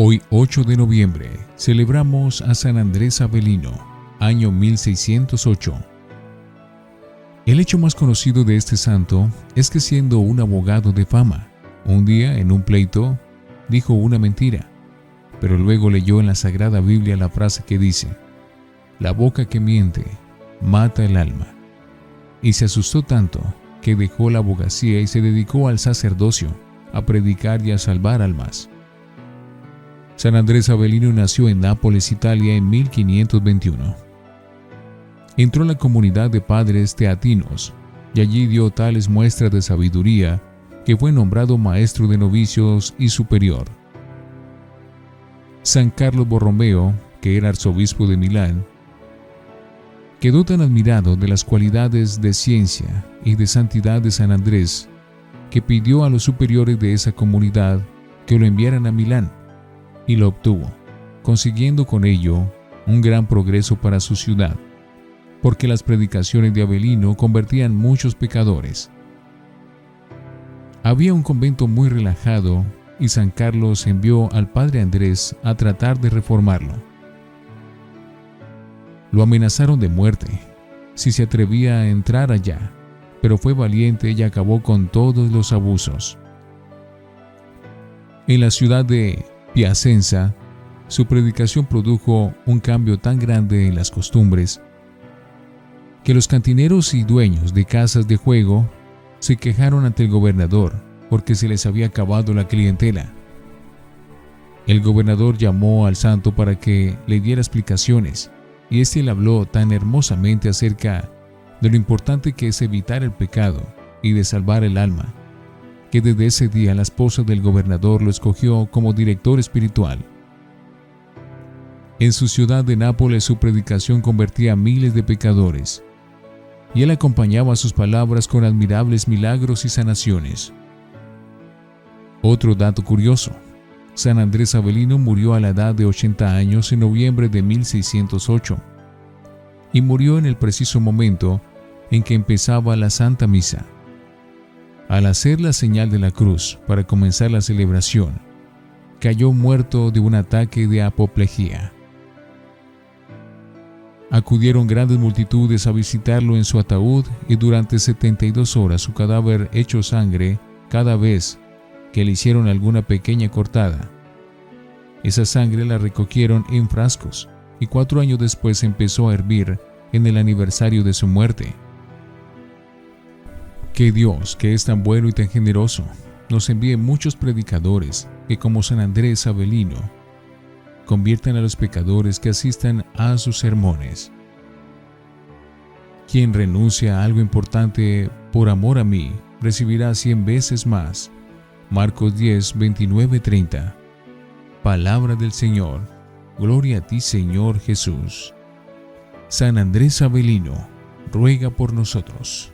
Hoy 8 de noviembre celebramos a San Andrés Avelino, año 1608. El hecho más conocido de este santo es que siendo un abogado de fama, un día en un pleito dijo una mentira, pero luego leyó en la Sagrada Biblia la frase que dice, la boca que miente mata el alma. Y se asustó tanto que dejó la abogacía y se dedicó al sacerdocio, a predicar y a salvar almas. San Andrés Avelino nació en Nápoles, Italia, en 1521. Entró en la comunidad de padres teatinos y allí dio tales muestras de sabiduría que fue nombrado maestro de novicios y superior. San Carlos Borromeo, que era arzobispo de Milán, quedó tan admirado de las cualidades de ciencia y de santidad de San Andrés que pidió a los superiores de esa comunidad que lo enviaran a Milán y lo obtuvo, consiguiendo con ello un gran progreso para su ciudad, porque las predicaciones de Abelino convertían muchos pecadores. Había un convento muy relajado y San Carlos envió al padre Andrés a tratar de reformarlo. Lo amenazaron de muerte si se atrevía a entrar allá, pero fue valiente y acabó con todos los abusos. En la ciudad de Piacenza, su predicación produjo un cambio tan grande en las costumbres que los cantineros y dueños de casas de juego se quejaron ante el gobernador porque se les había acabado la clientela. El gobernador llamó al santo para que le diera explicaciones y éste le habló tan hermosamente acerca de lo importante que es evitar el pecado y de salvar el alma que desde ese día la esposa del gobernador lo escogió como director espiritual. En su ciudad de Nápoles su predicación convertía a miles de pecadores, y él acompañaba sus palabras con admirables milagros y sanaciones. Otro dato curioso, San Andrés Avelino murió a la edad de 80 años en noviembre de 1608, y murió en el preciso momento en que empezaba la Santa Misa. Al hacer la señal de la cruz para comenzar la celebración, cayó muerto de un ataque de apoplejía. Acudieron grandes multitudes a visitarlo en su ataúd y durante 72 horas su cadáver hecho sangre cada vez que le hicieron alguna pequeña cortada. Esa sangre la recogieron en frascos y cuatro años después empezó a hervir en el aniversario de su muerte. Que Dios, que es tan bueno y tan generoso, nos envíe muchos predicadores que como San Andrés Avelino, conviertan a los pecadores que asistan a sus sermones. Quien renuncia a algo importante por amor a mí, recibirá cien veces más. Marcos 10, 29, 30. Palabra del Señor. Gloria a ti, Señor Jesús. San Andrés Avelino, ruega por nosotros.